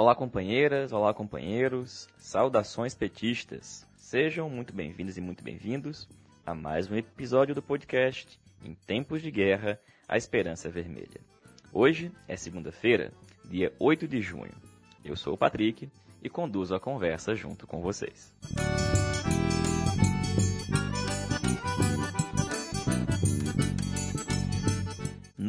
Olá, companheiras, olá, companheiros, saudações petistas. Sejam muito bem-vindas e muito bem-vindos a mais um episódio do podcast Em Tempos de Guerra, a Esperança Vermelha. Hoje é segunda-feira, dia 8 de junho. Eu sou o Patrick e conduzo a conversa junto com vocês.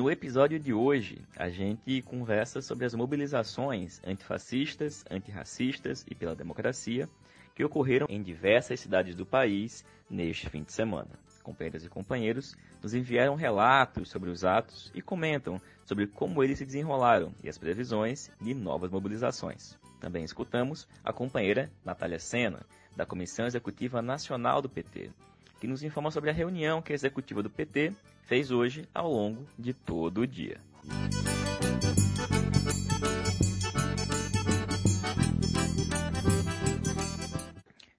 No episódio de hoje, a gente conversa sobre as mobilizações antifascistas, antirracistas e pela democracia que ocorreram em diversas cidades do país neste fim de semana. Companheiras e companheiros nos enviaram relatos sobre os atos e comentam sobre como eles se desenrolaram e as previsões de novas mobilizações. Também escutamos a companheira Natália Sena, da Comissão Executiva Nacional do PT, que nos informa sobre a reunião que a executiva do PT fez hoje ao longo de todo o dia.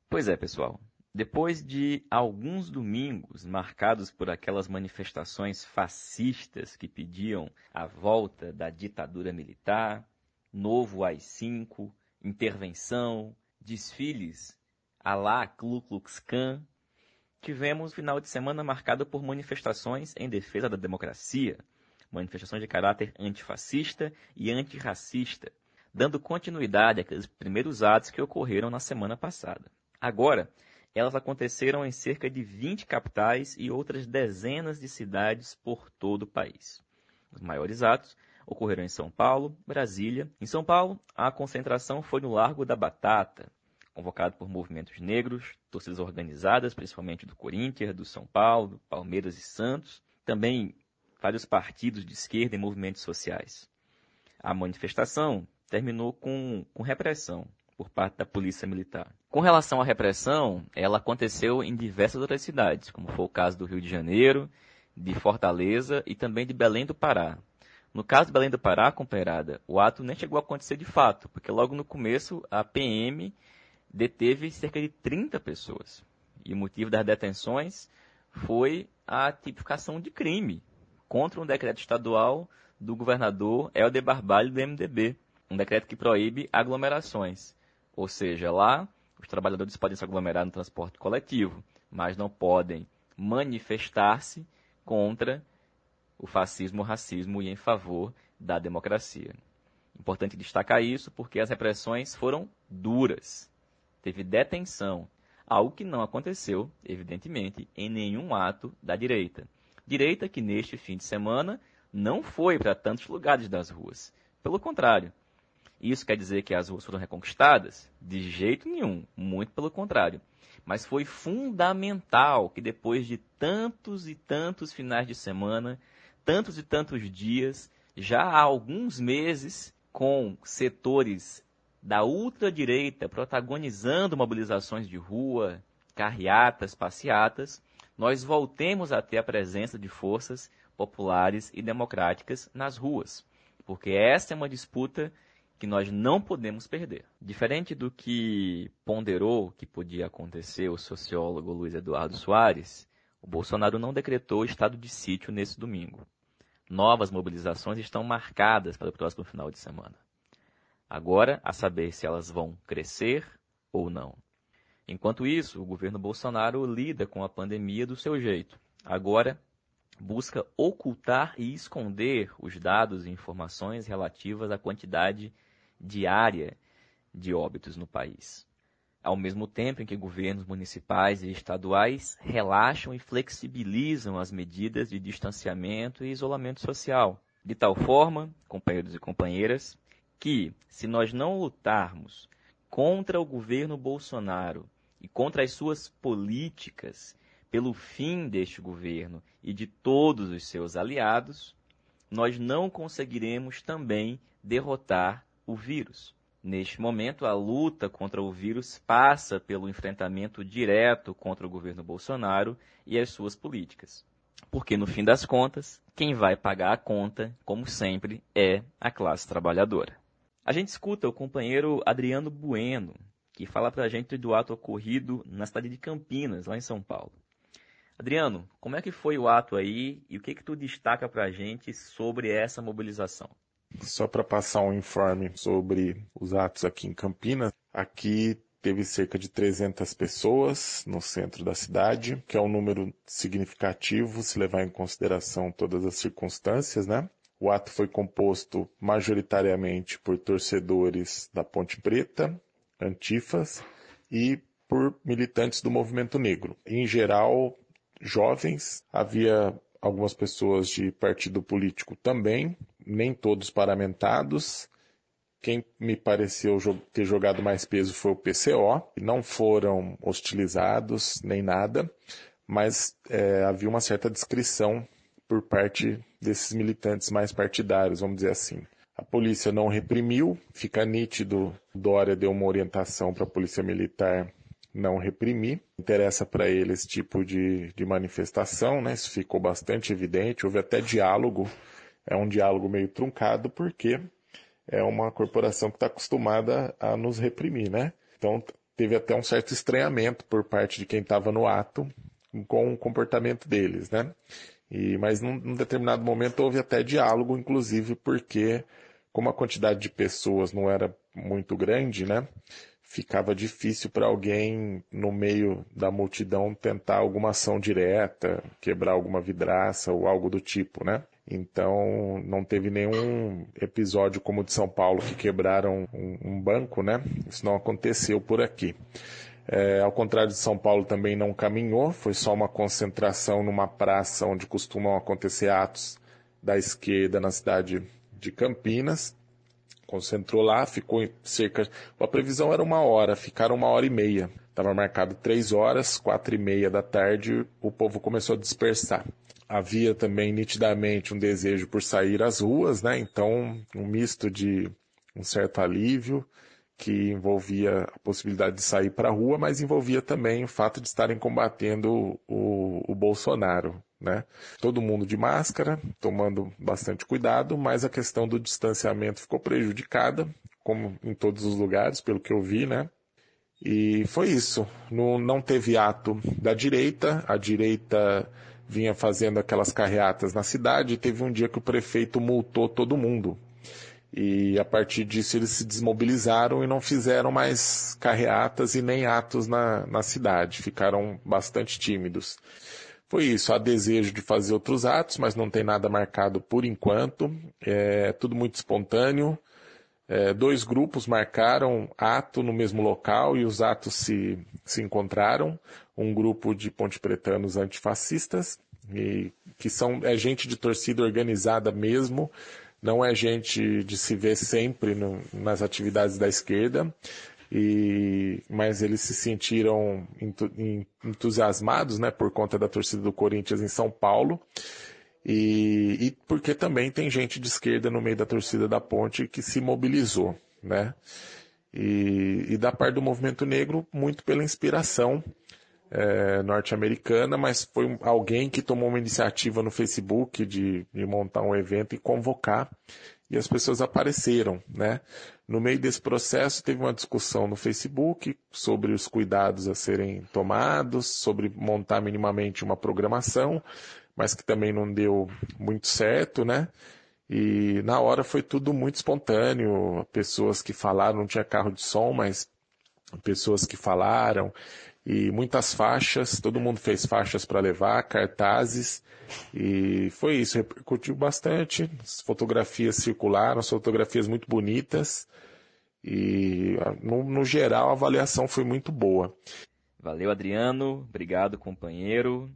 Pois é, pessoal. Depois de alguns domingos marcados por aquelas manifestações fascistas que pediam a volta da ditadura militar, novo AI-5, intervenção, desfiles à la Ku Klux Klan, tivemos um final de semana marcado por manifestações em defesa da democracia, manifestações de caráter antifascista e antirracista, dando continuidade àqueles primeiros atos que ocorreram na semana passada. Agora, elas aconteceram em cerca de 20 capitais e outras dezenas de cidades por todo o país. Os maiores atos ocorreram em São Paulo, Brasília. Em São Paulo, a concentração foi no Largo da Batata, convocado por movimentos negros, torcidas organizadas, principalmente do Corinthians, do São Paulo, Palmeiras e Santos, também vários partidos de esquerda e movimentos sociais. A manifestação terminou com, com repressão por parte da polícia militar. Com relação à repressão, ela aconteceu em diversas outras cidades, como foi o caso do Rio de Janeiro, de Fortaleza e também de Belém do Pará. No caso de Belém do Pará, companheirada, o ato nem chegou a acontecer de fato, porque logo no começo a PM deteve cerca de 30 pessoas. E o motivo das detenções foi a tipificação de crime contra um decreto estadual do governador Helder Barbalho do MDB, um decreto que proíbe aglomerações. Ou seja, lá os trabalhadores podem se aglomerar no transporte coletivo, mas não podem manifestar-se contra o fascismo, o racismo e em favor da democracia. Importante destacar isso porque as repressões foram duras teve detenção, algo que não aconteceu, evidentemente, em nenhum ato da direita. Direita que neste fim de semana não foi para tantos lugares das ruas. Pelo contrário. Isso quer dizer que as ruas foram reconquistadas? De jeito nenhum, muito pelo contrário. Mas foi fundamental que depois de tantos e tantos finais de semana, tantos e tantos dias, já há alguns meses, com setores da ultradireita protagonizando mobilizações de rua, carreatas, passeatas, nós voltemos a ter a presença de forças populares e democráticas nas ruas, porque essa é uma disputa que nós não podemos perder. Diferente do que ponderou que podia acontecer o sociólogo Luiz Eduardo Soares, o Bolsonaro não decretou estado de sítio nesse domingo. Novas mobilizações estão marcadas para o próximo final de semana. Agora, a saber se elas vão crescer ou não. Enquanto isso, o governo Bolsonaro lida com a pandemia do seu jeito. Agora, busca ocultar e esconder os dados e informações relativas à quantidade diária de óbitos no país. Ao mesmo tempo em que governos municipais e estaduais relaxam e flexibilizam as medidas de distanciamento e isolamento social. De tal forma, companheiros e companheiras, que, se nós não lutarmos contra o governo Bolsonaro e contra as suas políticas pelo fim deste governo e de todos os seus aliados, nós não conseguiremos também derrotar o vírus. Neste momento, a luta contra o vírus passa pelo enfrentamento direto contra o governo Bolsonaro e as suas políticas. Porque, no fim das contas, quem vai pagar a conta, como sempre, é a classe trabalhadora. A gente escuta o companheiro Adriano Bueno, que fala para a gente do ato ocorrido na cidade de Campinas, lá em São Paulo. Adriano, como é que foi o ato aí e o que que tu destaca para a gente sobre essa mobilização? Só para passar um informe sobre os atos aqui em Campinas, aqui teve cerca de 300 pessoas no centro da cidade, que é um número significativo se levar em consideração todas as circunstâncias, né? O ato foi composto majoritariamente por torcedores da Ponte Preta, antifas e por militantes do movimento negro. Em geral, jovens, havia algumas pessoas de partido político também, nem todos paramentados, quem me pareceu ter jogado mais peso foi o PCO. Não foram hostilizados nem nada, mas é, havia uma certa descrição por parte desses militantes mais partidários, vamos dizer assim. A polícia não reprimiu, fica nítido, Dória deu uma orientação para a polícia militar não reprimir. Interessa para ele esse tipo de, de manifestação, né? Isso ficou bastante evidente. Houve até diálogo, é um diálogo meio truncado, porque é uma corporação que está acostumada a nos reprimir, né? Então teve até um certo estranhamento por parte de quem estava no ato com o comportamento deles, né? E, mas num, num, determinado momento houve até diálogo, inclusive porque como a quantidade de pessoas não era muito grande, né? Ficava difícil para alguém no meio da multidão tentar alguma ação direta, quebrar alguma vidraça ou algo do tipo, né? Então, não teve nenhum episódio como o de São Paulo que quebraram um, um banco, né? Isso não aconteceu por aqui. É, ao contrário de São Paulo, também não caminhou, foi só uma concentração numa praça onde costumam acontecer atos da esquerda na cidade de Campinas. Concentrou lá, ficou cerca. A previsão era uma hora, ficaram uma hora e meia. Estava marcado três horas, quatro e meia da tarde, o povo começou a dispersar havia também nitidamente um desejo por sair às ruas, né? Então, um misto de um certo alívio que envolvia a possibilidade de sair para a rua, mas envolvia também o fato de estarem combatendo o, o Bolsonaro, né? Todo mundo de máscara, tomando bastante cuidado, mas a questão do distanciamento ficou prejudicada, como em todos os lugares, pelo que eu vi, né? E foi isso. No, não teve ato da direita, a direita vinha fazendo aquelas carreatas na cidade, teve um dia que o prefeito multou todo mundo. E a partir disso eles se desmobilizaram e não fizeram mais carreatas e nem atos na, na cidade. Ficaram bastante tímidos. Foi isso, há desejo de fazer outros atos, mas não tem nada marcado por enquanto. É tudo muito espontâneo. É, dois grupos marcaram ato no mesmo local e os atos se, se encontraram. Um grupo de ponte pretanos antifascistas, e, que são, é gente de torcida organizada mesmo, não é gente de se ver sempre no, nas atividades da esquerda, e, mas eles se sentiram entusiasmados né, por conta da torcida do Corinthians em São Paulo e, e porque também tem gente de esquerda no meio da torcida da ponte que se mobilizou, né? E, e da parte do movimento negro, muito pela inspiração é, norte-americana, mas foi alguém que tomou uma iniciativa no Facebook de, de, montar um evento e convocar, e as pessoas apareceram, né? No meio desse processo, teve uma discussão no Facebook sobre os cuidados a serem tomados, sobre montar minimamente uma programação, mas que também não deu muito certo, né? E na hora foi tudo muito espontâneo, pessoas que falaram, não tinha carro de som, mas pessoas que falaram, e muitas faixas, todo mundo fez faixas para levar, cartazes, e foi isso, repercutiu bastante, as fotografias circularam, as fotografias muito bonitas, e no, no geral a avaliação foi muito boa. Valeu, Adriano, obrigado, companheiro.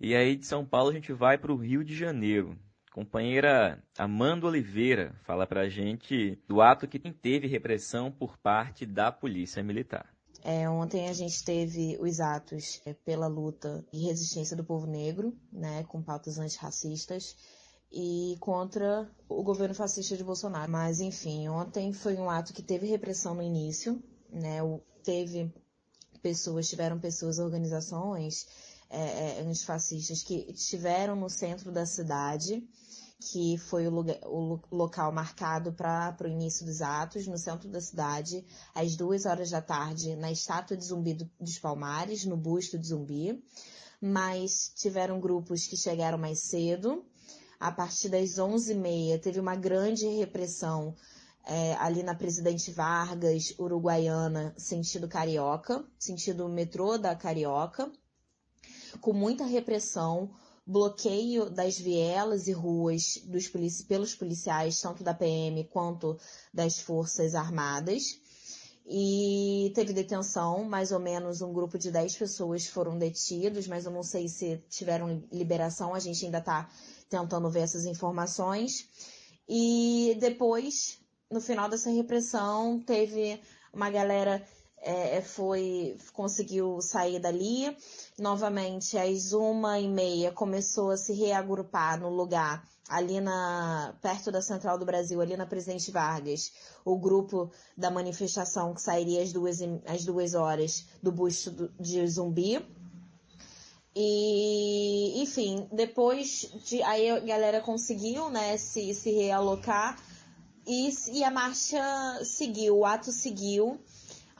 E aí de São Paulo a gente vai para o Rio de Janeiro. Companheira Amanda Oliveira fala para a gente do ato que teve repressão por parte da Polícia Militar. É, ontem a gente teve os atos é, pela luta e resistência do povo negro, né, com pautas antirracistas, e contra o governo fascista de Bolsonaro. Mas, enfim, ontem foi um ato que teve repressão no início, né, teve pessoas, tiveram pessoas, organizações é, é, antifascistas que estiveram no centro da cidade, que foi o, lugar, o local marcado para o início dos atos, no centro da cidade, às duas horas da tarde, na estátua de Zumbi do, dos Palmares, no busto de Zumbi. Mas tiveram grupos que chegaram mais cedo, a partir das 11h30, teve uma grande repressão é, ali na Presidente Vargas, Uruguaiana, sentido Carioca, sentido metrô da Carioca, com muita repressão, bloqueio das vielas e ruas dos pelos policiais, tanto da PM quanto das Forças Armadas. E teve detenção, mais ou menos um grupo de 10 pessoas foram detidos, mas eu não sei se tiveram liberação, a gente ainda está tentando ver essas informações. E depois no final dessa repressão, teve uma galera é, é, foi conseguiu sair dali. Novamente, às uma e meia começou a se reagrupar no lugar ali na perto da Central do Brasil, ali na Presidente Vargas, o grupo da manifestação que sairia às duas, às duas horas do busto de Zumbi. E, enfim, depois de aí a galera conseguiu, né, se, se realocar e, e a marcha seguiu, o ato seguiu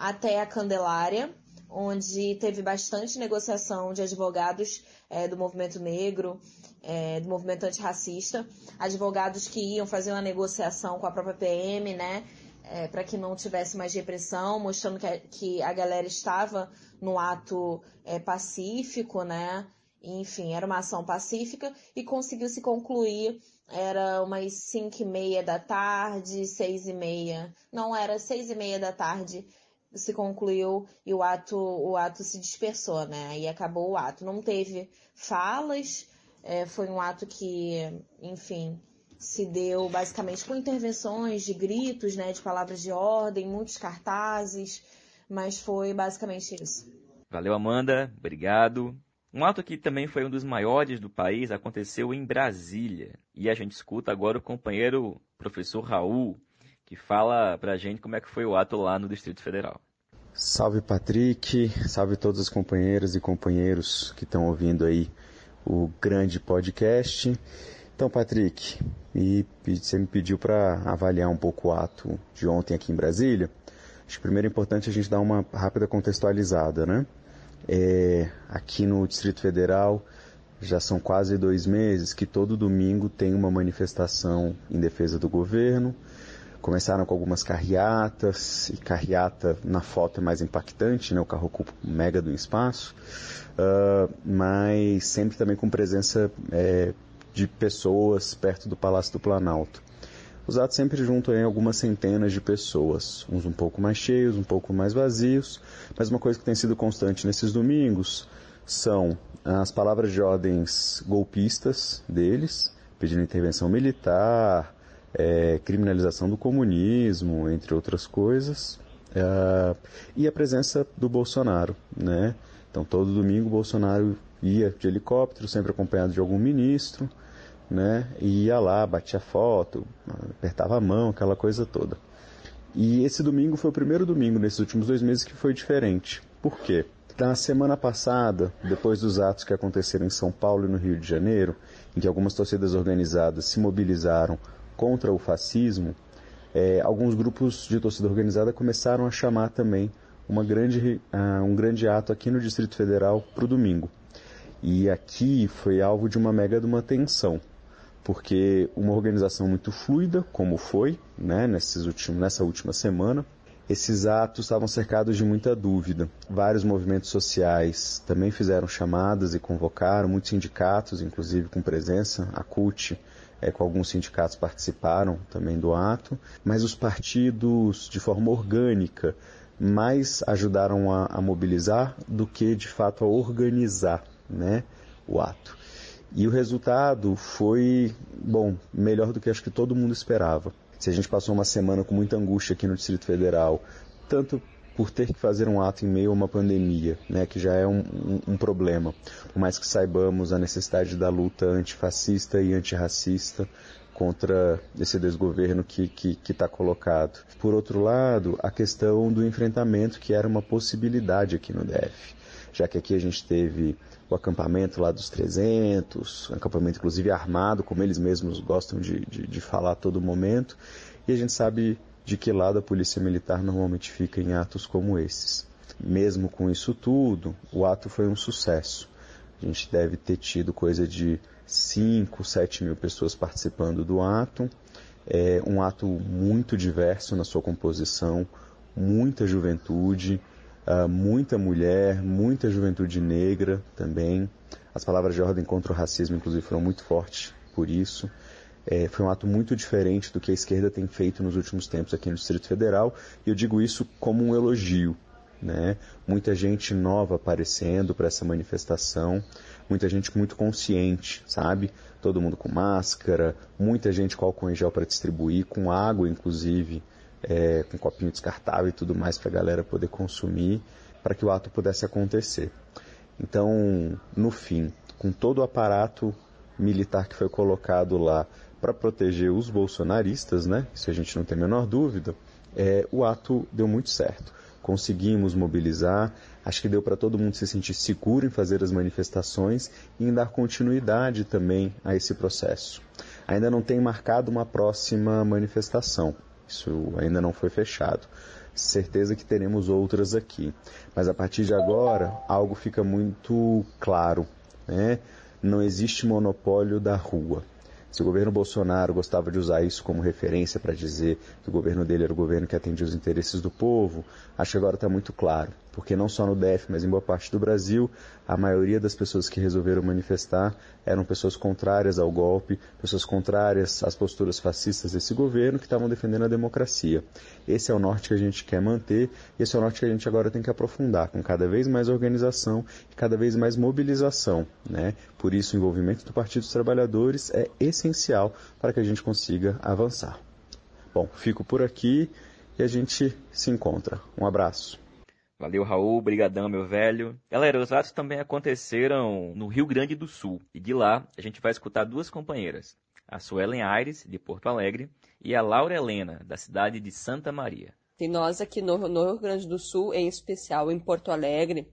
até a Candelária, onde teve bastante negociação de advogados é, do movimento negro, é, do movimento antirracista, advogados que iam fazer uma negociação com a própria PM, né, é, para que não tivesse mais repressão, mostrando que a, que a galera estava no ato é, pacífico, né, enfim, era uma ação pacífica e conseguiu se concluir. Era umas cinco e meia da tarde, seis e meia. Não, era seis e meia da tarde se concluiu e o ato, o ato se dispersou, né? E acabou o ato. Não teve falas, é, foi um ato que, enfim, se deu basicamente com intervenções de gritos, né? De palavras de ordem, muitos cartazes, mas foi basicamente isso. Valeu, Amanda. Obrigado. Um ato que também foi um dos maiores do país aconteceu em Brasília. E a gente escuta agora o companheiro professor Raul, que fala pra gente como é que foi o ato lá no Distrito Federal. Salve Patrick, salve todos os companheiros e companheiros que estão ouvindo aí o grande podcast. Então, Patrick, e você me pediu para avaliar um pouco o ato de ontem aqui em Brasília. Acho que primeiro é importante a gente dar uma rápida contextualizada, né? É, aqui no Distrito Federal já são quase dois meses que todo domingo tem uma manifestação em defesa do governo. Começaram com algumas carreatas, e carreata na foto é mais impactante, né? o carro ocupa mega do espaço, uh, mas sempre também com presença é, de pessoas perto do Palácio do Planalto. Os atos sempre juntam em algumas centenas de pessoas, uns um pouco mais cheios, um pouco mais vazios, mas uma coisa que tem sido constante nesses domingos são as palavras de ordens golpistas deles, pedindo intervenção militar, é, criminalização do comunismo, entre outras coisas, é, e a presença do Bolsonaro, né? Então todo domingo o Bolsonaro ia de helicóptero, sempre acompanhado de algum ministro, né? E ia lá, batia foto, apertava a mão, aquela coisa toda. E esse domingo foi o primeiro domingo nesses últimos dois meses que foi diferente. Por quê? Na semana passada, depois dos atos que aconteceram em São Paulo e no Rio de Janeiro, em que algumas torcidas organizadas se mobilizaram contra o fascismo, é, alguns grupos de torcida organizada começaram a chamar também uma grande, uh, um grande ato aqui no Distrito Federal para o domingo. E aqui foi alvo de uma mega de uma tensão porque uma organização muito fluida, como foi né, nesses últimos, nessa última semana, esses atos estavam cercados de muita dúvida. Vários movimentos sociais também fizeram chamadas e convocaram, muitos sindicatos, inclusive com presença, a CUT, é, com alguns sindicatos participaram também do ato, mas os partidos, de forma orgânica, mais ajudaram a, a mobilizar do que, de fato, a organizar né, o ato. E o resultado foi, bom, melhor do que acho que todo mundo esperava. Se a gente passou uma semana com muita angústia aqui no Distrito Federal, tanto por ter que fazer um ato em meio a uma pandemia, né, que já é um, um, um problema, por mais que saibamos a necessidade da luta antifascista e antirracista contra esse desgoverno que está que, que tá colocado. Por outro lado, a questão do enfrentamento, que era uma possibilidade aqui no DF, já que aqui a gente teve o acampamento lá dos 300, um acampamento inclusive armado, como eles mesmos gostam de, de, de falar a todo momento, e a gente sabe de que lado a polícia militar normalmente fica em atos como esses. Mesmo com isso tudo, o ato foi um sucesso. A gente deve ter tido coisa de 5, 7 mil pessoas participando do ato. É um ato muito diverso na sua composição, muita juventude, uh, muita mulher, muita juventude negra também. As palavras de ordem contra o racismo, inclusive, foram muito fortes por isso. É, foi um ato muito diferente do que a esquerda tem feito nos últimos tempos aqui no Distrito Federal, e eu digo isso como um elogio. Né? Muita gente nova aparecendo para essa manifestação, muita gente muito consciente, sabe? Todo mundo com máscara, muita gente com álcool em gel para distribuir, com água inclusive, é, com copinho descartável e tudo mais para a galera poder consumir, para que o ato pudesse acontecer. Então, no fim, com todo o aparato militar que foi colocado lá para proteger os bolsonaristas, né? Isso a gente não tem a menor dúvida. É, o ato deu muito certo. Conseguimos mobilizar, acho que deu para todo mundo se sentir seguro em fazer as manifestações e em dar continuidade também a esse processo. Ainda não tem marcado uma próxima manifestação, isso ainda não foi fechado. Certeza que teremos outras aqui. Mas a partir de agora, algo fica muito claro. Né? Não existe monopólio da rua. Se o governo Bolsonaro gostava de usar isso como referência para dizer que o governo dele era o governo que atendia os interesses do povo, acho que agora está muito claro. Porque não só no DF, mas em boa parte do Brasil, a maioria das pessoas que resolveram manifestar eram pessoas contrárias ao golpe, pessoas contrárias às posturas fascistas desse governo que estavam defendendo a democracia. Esse é o norte que a gente quer manter, e esse é o norte que a gente agora tem que aprofundar, com cada vez mais organização e cada vez mais mobilização. Né? Por isso, o envolvimento do Partido dos Trabalhadores é essencial para que a gente consiga avançar. Bom, fico por aqui e a gente se encontra. Um abraço. Valeu, Raul. Brigadão, meu velho. Galera, os atos também aconteceram no Rio Grande do Sul. E de lá, a gente vai escutar duas companheiras. A Suelen Aires, de Porto Alegre, e a Laura Helena, da cidade de Santa Maria. E nós aqui no, no Rio Grande do Sul, em especial em Porto Alegre,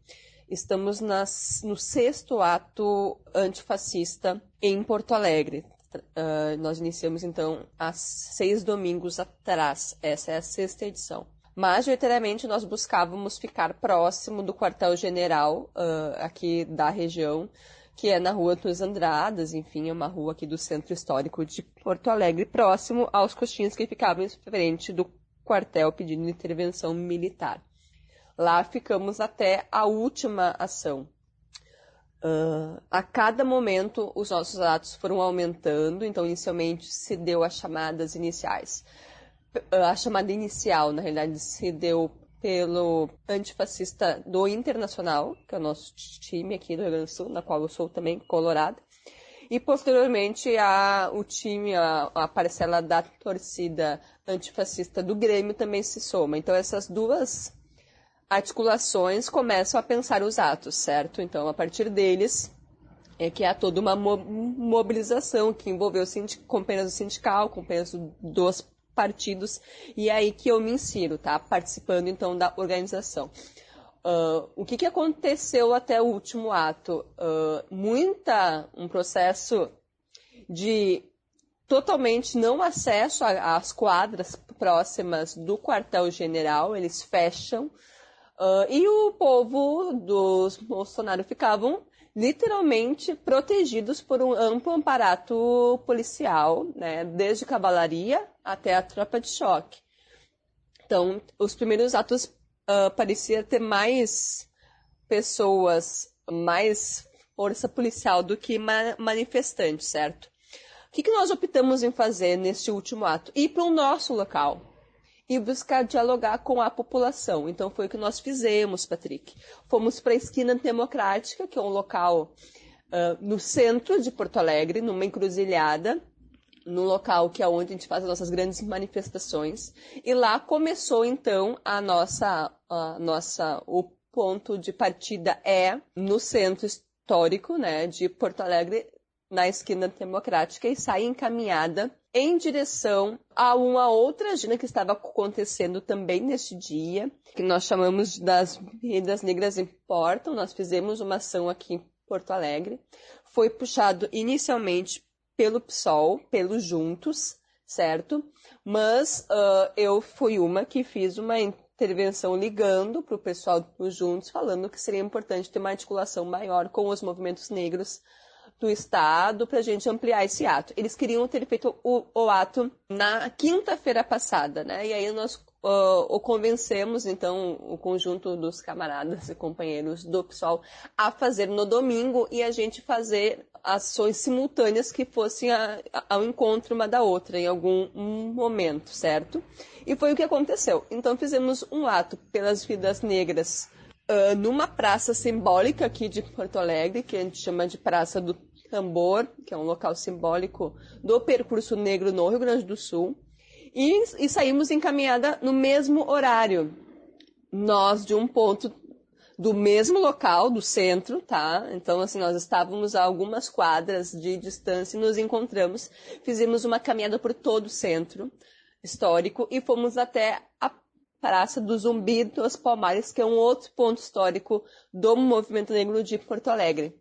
estamos nas, no sexto ato antifascista em Porto Alegre. Uh, nós iniciamos então há seis domingos atrás. Essa é a sexta edição. Majoritariamente nós buscávamos ficar próximo do quartel-general uh, aqui da região, que é na rua dos Andradas, enfim, é uma rua aqui do centro histórico de Porto Alegre, próximo aos coxinhos que ficavam em frente do quartel pedindo intervenção militar. Lá ficamos até a última ação. Uh, a cada momento os nossos atos foram aumentando, então inicialmente se deu as chamadas iniciais a chamada inicial, na realidade, se deu pelo antifascista do Internacional, que é o nosso time aqui do Rio Grande do Sul, na qual eu sou também colorada. E posteriormente a, o time, a, a parcela da torcida antifascista do Grêmio também se soma. Então essas duas articulações começam a pensar os atos, certo? Então a partir deles é que há toda uma mobilização que envolveu companheiros do sindical, companheiros dos partidos, e é aí que eu me insiro, tá? Participando então da organização. Uh, o que, que aconteceu até o último ato? Uh, muita, um processo de totalmente não acesso às quadras próximas do quartel-general, eles fecham, uh, e o povo dos Bolsonaro ficavam literalmente protegidos por um amplo aparato policial, né, desde cavalaria até a tropa de choque. Então, os primeiros atos uh, parecia ter mais pessoas, mais força policial do que ma manifestantes, certo? O que, que nós optamos em fazer neste último ato? Ir para o nosso local, e buscar dialogar com a população. Então foi o que nós fizemos, Patrick. Fomos para a Esquina Democrática, que é um local uh, no centro de Porto Alegre, numa encruzilhada, no local que é onde a gente faz as nossas grandes manifestações. E lá começou então a nossa, a nossa, o ponto de partida é no centro histórico, né, de Porto Alegre, na esquina democrática e sai encaminhada em direção a uma outra agenda que estava acontecendo também neste dia, que nós chamamos das Vidas Negras Importam. Nós fizemos uma ação aqui em Porto Alegre. Foi puxado inicialmente pelo PSOL, pelo Juntos, certo? Mas uh, eu fui uma que fiz uma intervenção ligando para o pessoal do Juntos, falando que seria importante ter uma articulação maior com os movimentos negros do Estado para a gente ampliar esse ato. Eles queriam ter feito o, o ato na quinta-feira passada, né? E aí nós uh, o convencemos, então, o conjunto dos camaradas e companheiros do PSOL a fazer no domingo e a gente fazer ações simultâneas que fossem a, a, ao encontro uma da outra em algum um momento, certo? E foi o que aconteceu. Então fizemos um ato pelas vidas negras uh, numa praça simbólica aqui de Porto Alegre, que a gente chama de Praça do Tambor, que é um local simbólico do percurso negro no Rio Grande do Sul. E, e saímos em caminhada no mesmo horário. Nós de um ponto do mesmo local, do centro, tá? Então, assim, nós estávamos a algumas quadras de distância e nos encontramos. Fizemos uma caminhada por todo o centro histórico e fomos até a Praça do Zumbi dos Palmares, que é um outro ponto histórico do movimento negro de Porto Alegre.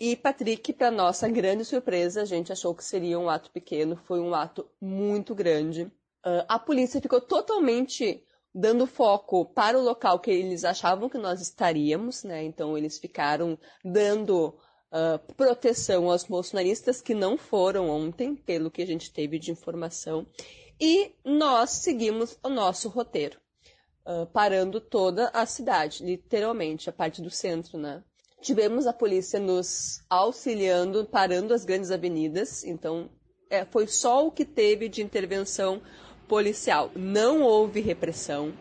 E Patrick, para nossa grande surpresa, a gente achou que seria um ato pequeno, foi um ato muito grande. Uh, a polícia ficou totalmente dando foco para o local que eles achavam que nós estaríamos, né? Então eles ficaram dando uh, proteção aos bolsonaristas que não foram ontem, pelo que a gente teve de informação. E nós seguimos o nosso roteiro uh, parando toda a cidade, literalmente, a parte do centro, né? Tivemos a polícia nos auxiliando, parando as grandes avenidas, então é, foi só o que teve de intervenção policial. Não houve repressão.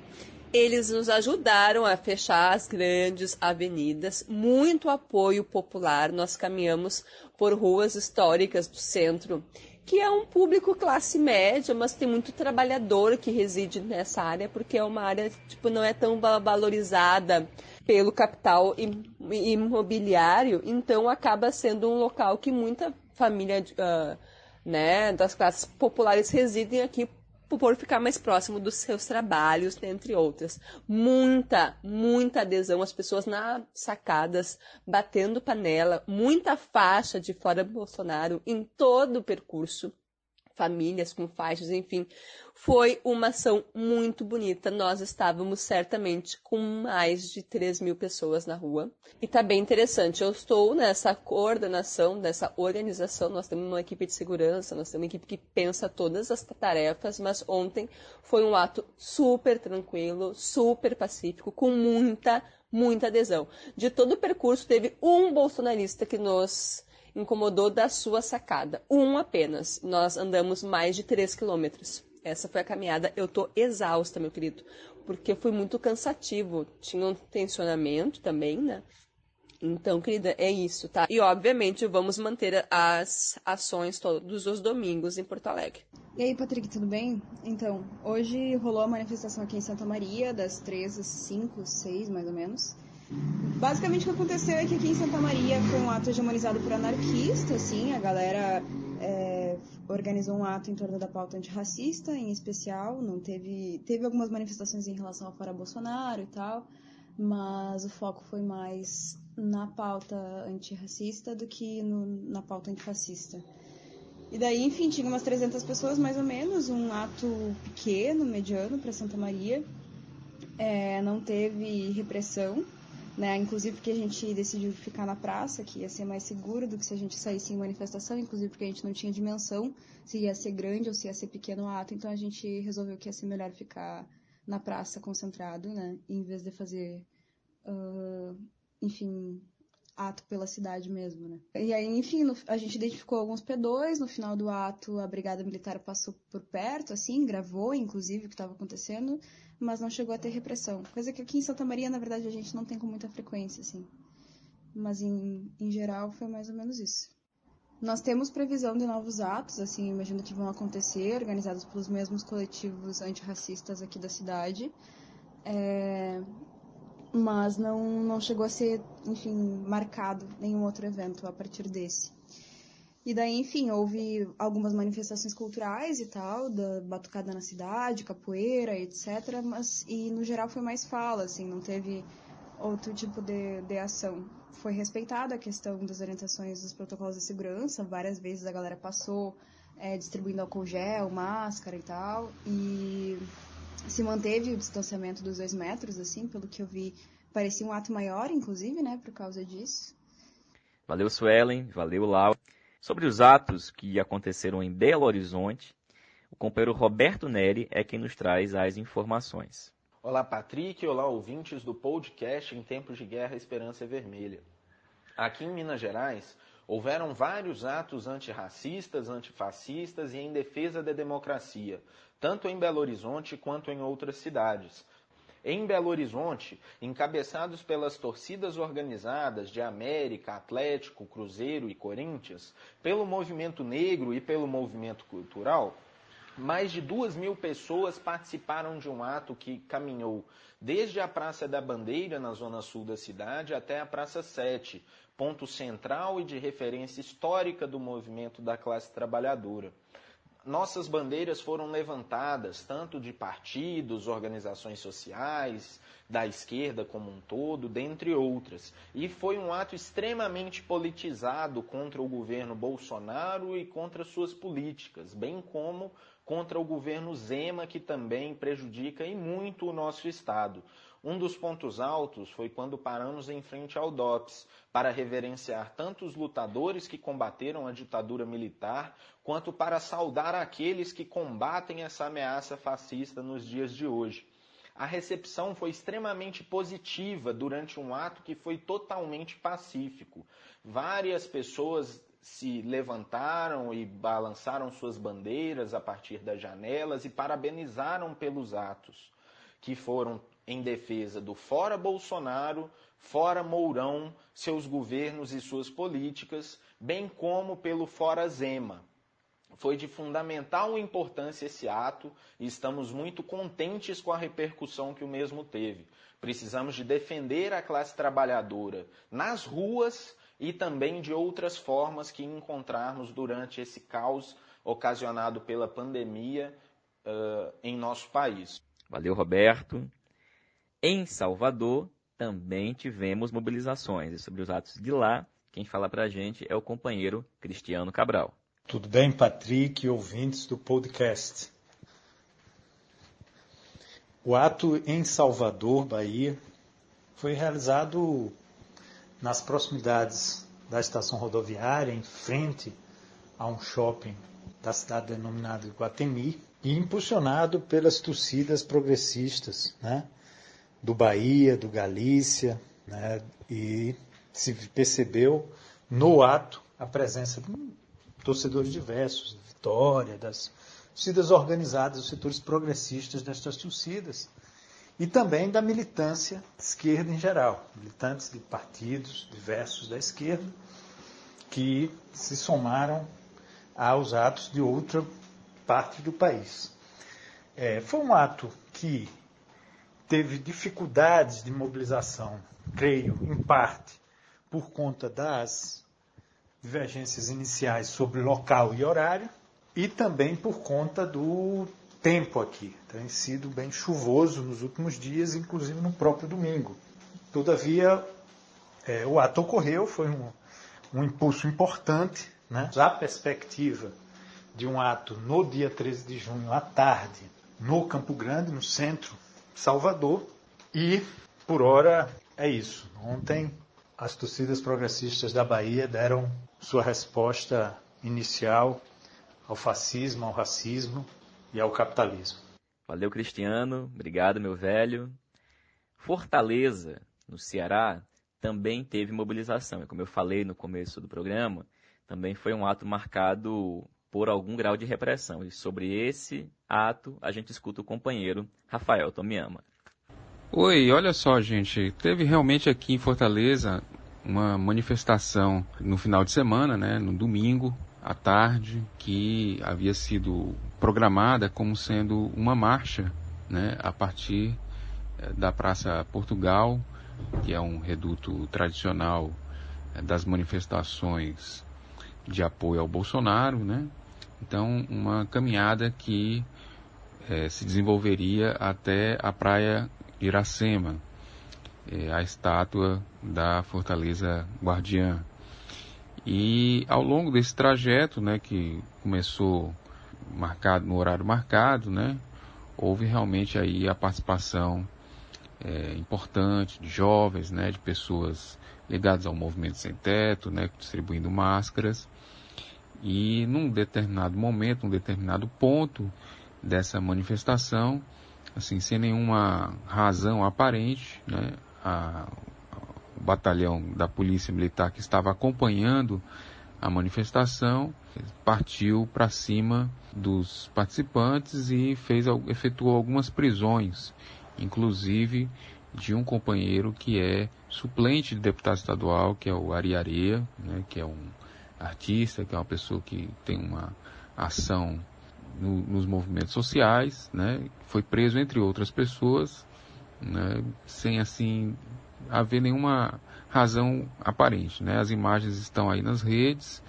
Eles nos ajudaram a fechar as grandes avenidas, muito apoio popular. Nós caminhamos por ruas históricas do centro que é um público classe média, mas tem muito trabalhador que reside nessa área, porque é uma área tipo não é tão valorizada pelo capital imobiliário, então acaba sendo um local que muita família uh, né, das classes populares residem aqui por ficar mais próximo dos seus trabalhos, entre outras. Muita, muita adesão, as pessoas nas sacadas, batendo panela, muita faixa de fora Bolsonaro em todo o percurso famílias com faixas, enfim. Foi uma ação muito bonita. Nós estávamos certamente com mais de 3 mil pessoas na rua. E tá bem interessante. Eu estou nessa coordenação, nessa organização. Nós temos uma equipe de segurança, nós temos uma equipe que pensa todas as tarefas, mas ontem foi um ato super tranquilo, super pacífico, com muita, muita adesão. De todo o percurso, teve um bolsonarista que nos incomodou da sua sacada. Um apenas. Nós andamos mais de 3 quilômetros. Essa foi a caminhada. Eu tô exausta, meu querido, porque foi muito cansativo. Tinha um tensionamento também, né? Então, querida, é isso, tá? E, obviamente, vamos manter as ações todos os domingos em Porto Alegre. E aí, Patrick, tudo bem? Então, hoje rolou a manifestação aqui em Santa Maria, das 3 às 5, 6, mais ou menos. Basicamente o que aconteceu é que aqui em Santa Maria foi um ato hegemonizado por anarquistas, assim, a galera é, organizou um ato em torno da pauta antirracista, em especial, não teve, teve algumas manifestações em relação ao fora Bolsonaro e tal, mas o foco foi mais na pauta antirracista do que no, na pauta antifascista. E daí, enfim, tinha umas 300 pessoas mais ou menos, um ato pequeno, mediano para Santa Maria, é, não teve repressão, né? Inclusive porque a gente decidiu ficar na praça, que ia ser mais seguro do que se a gente saísse em manifestação, inclusive porque a gente não tinha dimensão se ia ser grande ou se ia ser pequeno o ato, então a gente resolveu que ia ser melhor ficar na praça concentrado, né? Em vez de fazer, uh, enfim, ato pela cidade mesmo, né? E aí, enfim, no, a gente identificou alguns P2, no final do ato a Brigada Militar passou por perto, assim, gravou, inclusive, o que estava acontecendo, mas não chegou a ter repressão. Coisa que aqui em Santa Maria, na verdade, a gente não tem com muita frequência, assim. Mas em, em geral foi mais ou menos isso. Nós temos previsão de novos atos, assim, imagino que vão acontecer, organizados pelos mesmos coletivos antirracistas aqui da cidade. É, mas não, não chegou a ser, enfim, marcado nenhum outro evento a partir desse. E daí, enfim, houve algumas manifestações culturais e tal, da batucada na cidade, capoeira, etc. Mas, e no geral foi mais fala, assim, não teve outro tipo de, de ação. Foi respeitada a questão das orientações dos protocolos de segurança, várias vezes a galera passou é, distribuindo álcool gel, máscara e tal, e se manteve o distanciamento dos dois metros, assim, pelo que eu vi, parecia um ato maior, inclusive, né, por causa disso. Valeu, Suelen. Valeu, Lau. Sobre os atos que aconteceram em Belo Horizonte, o companheiro Roberto Neri é quem nos traz as informações. Olá, Patrick. Olá, ouvintes do podcast Em Tempos de Guerra Esperança Vermelha. Aqui em Minas Gerais, houveram vários atos antirracistas, antifascistas e em defesa da democracia, tanto em Belo Horizonte quanto em outras cidades. Em Belo Horizonte, encabeçados pelas torcidas organizadas de América, Atlético, Cruzeiro e Corinthians, pelo movimento negro e pelo movimento cultural, mais de duas mil pessoas participaram de um ato que caminhou desde a Praça da Bandeira, na zona sul da cidade, até a Praça 7, ponto central e de referência histórica do movimento da classe trabalhadora nossas bandeiras foram levantadas, tanto de partidos, organizações sociais, da esquerda como um todo, dentre outras. E foi um ato extremamente politizado contra o governo Bolsonaro e contra suas políticas, bem como contra o governo Zema, que também prejudica e muito o nosso Estado. Um dos pontos altos foi quando paramos em frente ao DOPS para reverenciar tanto os lutadores que combateram a ditadura militar, quanto para saudar aqueles que combatem essa ameaça fascista nos dias de hoje. A recepção foi extremamente positiva durante um ato que foi totalmente pacífico. Várias pessoas se levantaram e balançaram suas bandeiras a partir das janelas e parabenizaram pelos atos, que foram em defesa do fora Bolsonaro, fora Mourão, seus governos e suas políticas, bem como pelo fora Zema. Foi de fundamental importância esse ato e estamos muito contentes com a repercussão que o mesmo teve. Precisamos de defender a classe trabalhadora nas ruas e também de outras formas que encontrarmos durante esse caos ocasionado pela pandemia uh, em nosso país. Valeu, Roberto. Em Salvador, também tivemos mobilizações. E sobre os atos de lá, quem fala para a gente é o companheiro Cristiano Cabral. Tudo bem, Patrick ouvintes do podcast? O ato em Salvador, Bahia, foi realizado nas proximidades da estação rodoviária, em frente a um shopping da cidade denominado Guatemi, e impulsionado pelas torcidas progressistas, né? Do Bahia, do Galícia, né, e se percebeu no ato a presença de torcedores diversos, Vitória, das torcidas organizadas, dos setores progressistas destas torcidas, e também da militância esquerda em geral, militantes de partidos diversos da esquerda, que se somaram aos atos de outra parte do país. É, foi um ato que teve dificuldades de mobilização, creio, em parte, por conta das divergências iniciais sobre local e horário, e também por conta do tempo aqui. Tem sido bem chuvoso nos últimos dias, inclusive no próprio domingo. Todavia, é, o ato ocorreu, foi um, um impulso importante, né? a perspectiva de um ato no dia 13 de junho, à tarde, no Campo Grande, no centro Salvador. E, por hora, é isso. Ontem, as torcidas progressistas da Bahia deram sua resposta inicial ao fascismo, ao racismo e ao capitalismo. Valeu, Cristiano. Obrigado, meu velho. Fortaleza, no Ceará, também teve mobilização. E como eu falei no começo do programa, também foi um ato marcado por algum grau de repressão. E sobre esse ato, a gente escuta o companheiro Rafael Tomiama. Oi, olha só, gente. Teve realmente aqui em Fortaleza uma manifestação no final de semana, né, no domingo à tarde, que havia sido programada como sendo uma marcha, né, a partir eh, da Praça Portugal, que é um reduto tradicional eh, das manifestações de apoio ao Bolsonaro, né? Então, uma caminhada que é, se desenvolveria até a praia Iracema, é, a estátua da Fortaleza Guardiã. E ao longo desse trajeto, né, que começou marcado no horário marcado, né, houve realmente aí a participação é, importante de jovens, né, de pessoas ligadas ao movimento sem teto, né, distribuindo máscaras. E num determinado momento, num determinado ponto dessa manifestação, assim, sem nenhuma razão aparente, né, a, o batalhão da Polícia Militar que estava acompanhando a manifestação partiu para cima dos participantes e fez, efetuou algumas prisões, inclusive de um companheiro que é suplente de deputado estadual, que é o Ari Areia, né, que é um artista, que é uma pessoa que tem uma ação no, nos movimentos sociais, né, foi preso entre outras pessoas, né, sem assim haver nenhuma razão aparente. Né? As imagens estão aí nas redes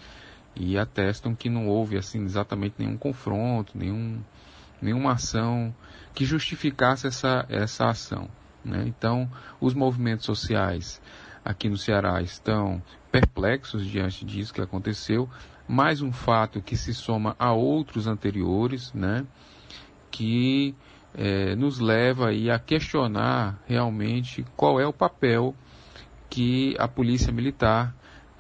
e atestam que não houve assim exatamente nenhum confronto, nenhum, nenhuma ação que justificasse essa, essa ação. Né? Então, os movimentos sociais aqui no Ceará estão perplexos diante disso que aconteceu. Mais um fato que se soma a outros anteriores, né? que é, nos leva aí a questionar realmente qual é o papel que a polícia militar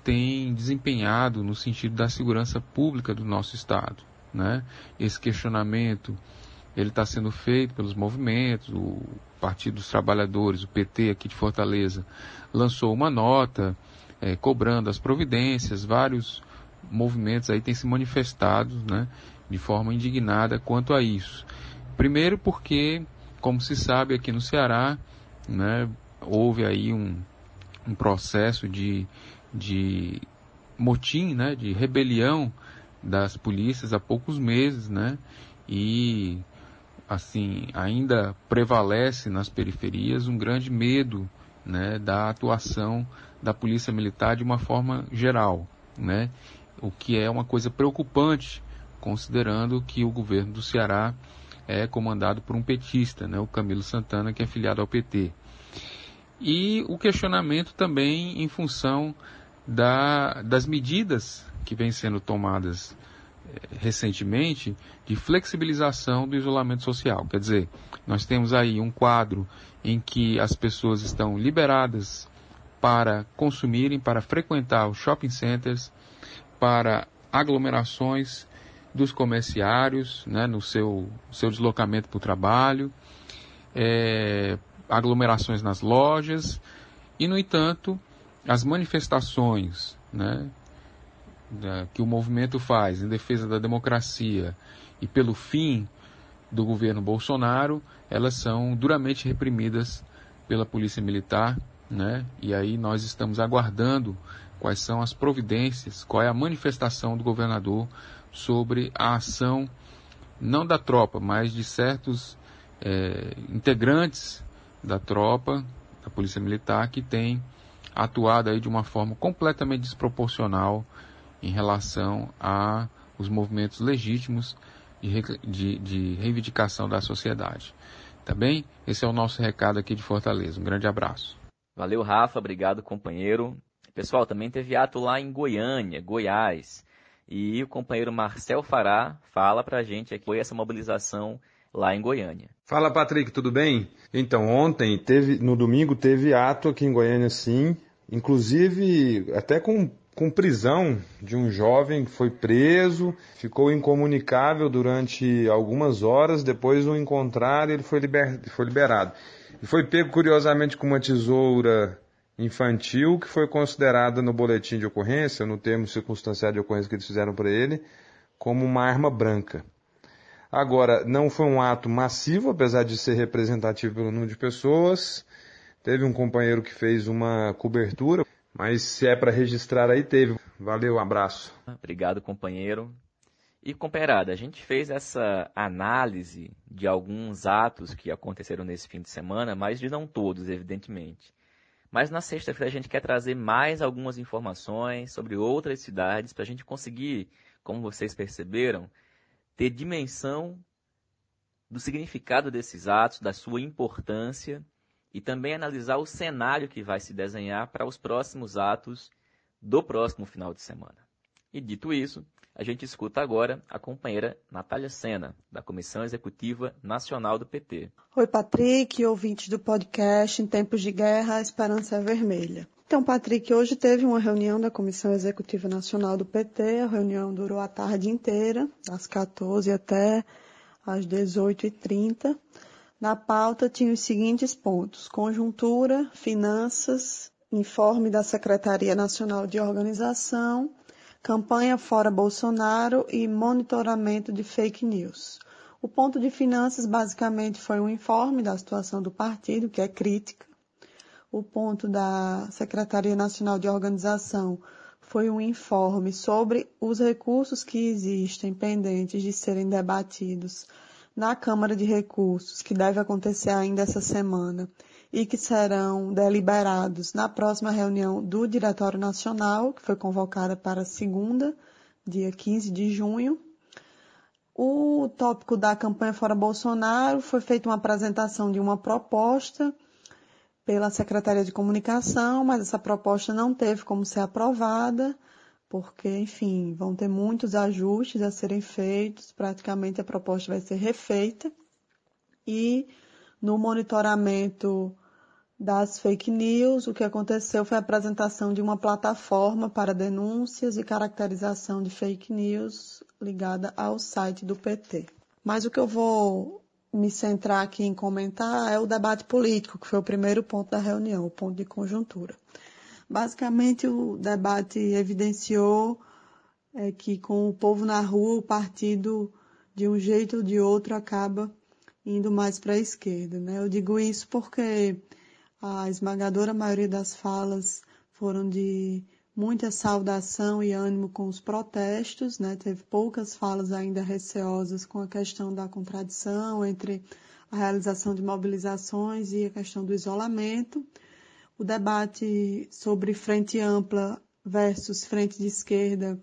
tem desempenhado no sentido da segurança pública do nosso estado, né? Esse questionamento ele está sendo feito pelos movimentos, o Partido dos Trabalhadores, o PT aqui de Fortaleza, lançou uma nota é, cobrando as providências, vários movimentos aí têm se manifestado, né, de forma indignada quanto a isso. Primeiro porque, como se sabe aqui no Ceará, né, houve aí um, um processo de, de motim, né, de rebelião das polícias há poucos meses, né, e assim ainda prevalece nas periferias um grande medo, né, da atuação da polícia militar de uma forma geral, né, o que é uma coisa preocupante considerando que o governo do Ceará é comandado por um petista, né, o Camilo Santana, que é filiado ao PT. E o questionamento também em função da, das medidas que vêm sendo tomadas recentemente de flexibilização do isolamento social. Quer dizer, nós temos aí um quadro em que as pessoas estão liberadas para consumirem, para frequentar os shopping centers, para aglomerações dos comerciários, né, no seu, seu deslocamento para o trabalho, é, aglomerações nas lojas, e, no entanto, as manifestações né, da, que o movimento faz em defesa da democracia e pelo fim do governo Bolsonaro, elas são duramente reprimidas pela Polícia Militar, né? E aí nós estamos aguardando quais são as providências, qual é a manifestação do governador sobre a ação, não da tropa, mas de certos é, integrantes da tropa, da Polícia Militar, que tem atuado aí de uma forma completamente desproporcional em relação a os movimentos legítimos de, de, de reivindicação da sociedade. Tá bem? Esse é o nosso recado aqui de Fortaleza. Um grande abraço. Valeu, Rafa. Obrigado, companheiro. Pessoal, também teve ato lá em Goiânia, Goiás. E o companheiro Marcel Fará fala para a gente aqui foi essa mobilização lá em Goiânia. Fala Patrick, tudo bem? Então ontem teve, no domingo teve ato aqui em Goiânia sim, inclusive até com, com prisão de um jovem que foi preso, ficou incomunicável durante algumas horas, depois o encontraram e ele foi, liber, foi liberado. E foi pego curiosamente com uma tesoura infantil que foi considerada no boletim de ocorrência, no termo circunstancial de ocorrência que eles fizeram para ele, como uma arma branca. Agora, não foi um ato massivo, apesar de ser representativo pelo número de pessoas. Teve um companheiro que fez uma cobertura, mas se é para registrar aí, teve. Valeu, um abraço. Obrigado, companheiro. E, companheirada, a gente fez essa análise de alguns atos que aconteceram nesse fim de semana, mas de não todos, evidentemente. Mas na sexta-feira a gente quer trazer mais algumas informações sobre outras cidades para a gente conseguir, como vocês perceberam, ter dimensão do significado desses atos, da sua importância e também analisar o cenário que vai se desenhar para os próximos atos do próximo final de semana. E dito isso, A gente escuta agora a companheira Natália Sena, da Comissão Executiva Nacional do PT. Oi, Patrick, ouvintes do podcast Em Tempos de Guerra, a Esperança é Vermelha. Então, Patrick, hoje teve uma reunião da Comissão Executiva Nacional do PT. A reunião durou a tarde inteira, das 14 até às 18h30. Na pauta tinha os seguintes pontos: conjuntura, finanças, informe da Secretaria Nacional de Organização, campanha fora Bolsonaro e monitoramento de fake news. O ponto de finanças basicamente foi um informe da situação do partido, que é crítica. O ponto da Secretaria Nacional de Organização foi um informe sobre os recursos que existem pendentes de serem debatidos na Câmara de Recursos, que deve acontecer ainda essa semana e que serão deliberados na próxima reunião do Diretório Nacional, que foi convocada para segunda, dia 15 de junho. O tópico da campanha Fora Bolsonaro foi feita uma apresentação de uma proposta pela Secretaria de Comunicação, mas essa proposta não teve como ser aprovada, porque, enfim, vão ter muitos ajustes a serem feitos, praticamente a proposta vai ser refeita. E no monitoramento das fake news, o que aconteceu foi a apresentação de uma plataforma para denúncias e caracterização de fake news ligada ao site do PT. Mas o que eu vou me centrar aqui em comentar é o debate político, que foi o primeiro ponto da reunião, o ponto de conjuntura. Basicamente, o debate evidenciou é, que com o povo na rua, o partido, de um jeito ou de outro, acaba indo mais para a esquerda. Né? Eu digo isso porque a esmagadora maioria das falas foram de muita saudação e ânimo com os protestos, né? Teve poucas falas ainda receosas com a questão da contradição entre a realização de mobilizações e a questão do isolamento. O debate sobre frente ampla versus frente de esquerda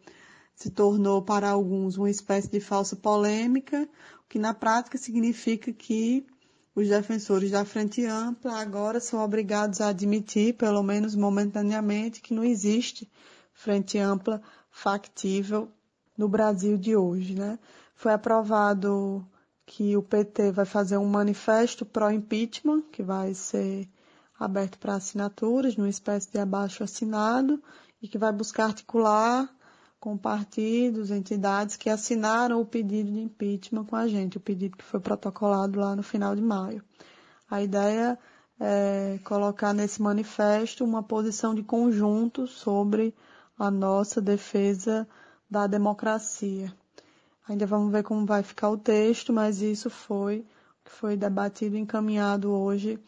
se tornou para alguns uma espécie de falsa polêmica, o que na prática significa que os defensores da frente ampla agora são obrigados a admitir, pelo menos momentaneamente, que não existe frente ampla factível no Brasil de hoje. Né? Foi aprovado que o PT vai fazer um manifesto pró-impeachment, que vai ser aberto para assinaturas, numa espécie de abaixo assinado, e que vai buscar articular com partidos, entidades que assinaram o pedido de impeachment com a gente, o pedido que foi protocolado lá no final de maio. A ideia é colocar nesse manifesto uma posição de conjunto sobre a nossa defesa da democracia. Ainda vamos ver como vai ficar o texto, mas isso foi que foi debatido e encaminhado hoje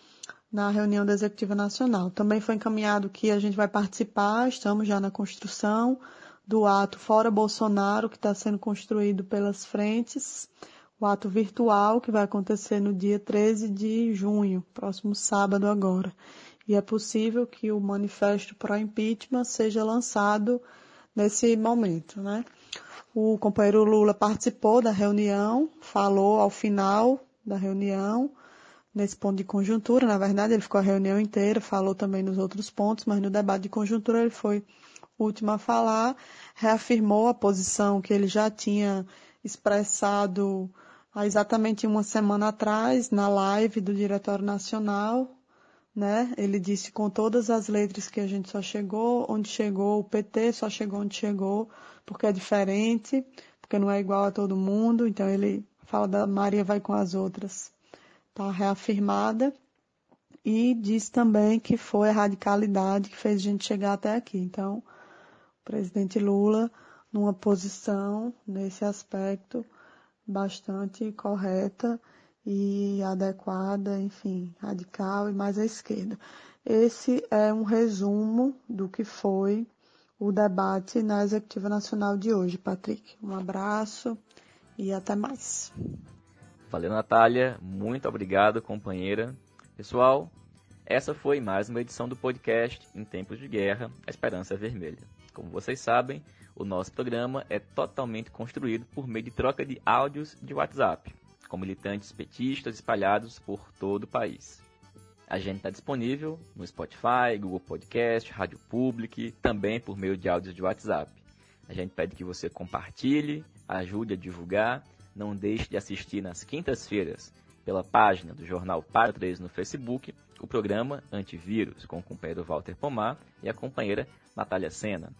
na reunião da Executiva Nacional. Também foi encaminhado que a gente vai participar, estamos já na construção do ato Fora Bolsonaro, que está sendo construído pelas frentes, o ato virtual, que vai acontecer no dia 13 de junho, próximo sábado agora. E é possível que o manifesto pró-impeachment seja lançado nesse momento, né? O companheiro Lula participou da reunião, falou ao final da reunião, nesse ponto de conjuntura, na verdade ele ficou a reunião inteira, falou também nos outros pontos, mas no debate de conjuntura ele foi último a falar, reafirmou a posição que ele já tinha expressado há exatamente uma semana atrás, na live do Diretório Nacional, né? Ele disse com todas as letras que a gente só chegou onde chegou, o PT só chegou onde chegou, porque é diferente, porque não é igual a todo mundo, então ele fala da Maria vai com as outras. Está reafirmada. E diz também que foi a radicalidade que fez a gente chegar até aqui. Então, presidente Lula numa posição nesse aspecto bastante correta e adequada, enfim, radical e mais à esquerda. Esse é um resumo do que foi o debate na Executiva Nacional de hoje, Patrick. Um abraço e até mais. Valeu, Natália. Muito obrigado, companheira. Pessoal, essa foi mais uma edição do podcast Em Tempos de Guerra, A Esperança é Vermelha. Como vocês sabem, o nosso programa é totalmente construído por meio de troca de áudios de WhatsApp, com militantes petistas espalhados por todo o país. A gente está disponível no Spotify, Google Podcast, Rádio Public, também por meio de áudios de WhatsApp. A gente pede que você compartilhe, ajude a divulgar, não deixe de assistir nas quintas-feiras pela página do jornal Para 3 no Facebook o programa Antivírus com o companheiro Walter Pomar e a companheira Natália Sena.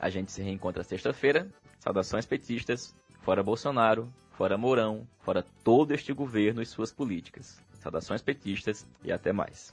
A gente se reencontra sexta-feira. Saudações petistas. Fora Bolsonaro, fora Mourão, fora todo este governo e suas políticas. Saudações petistas e até mais.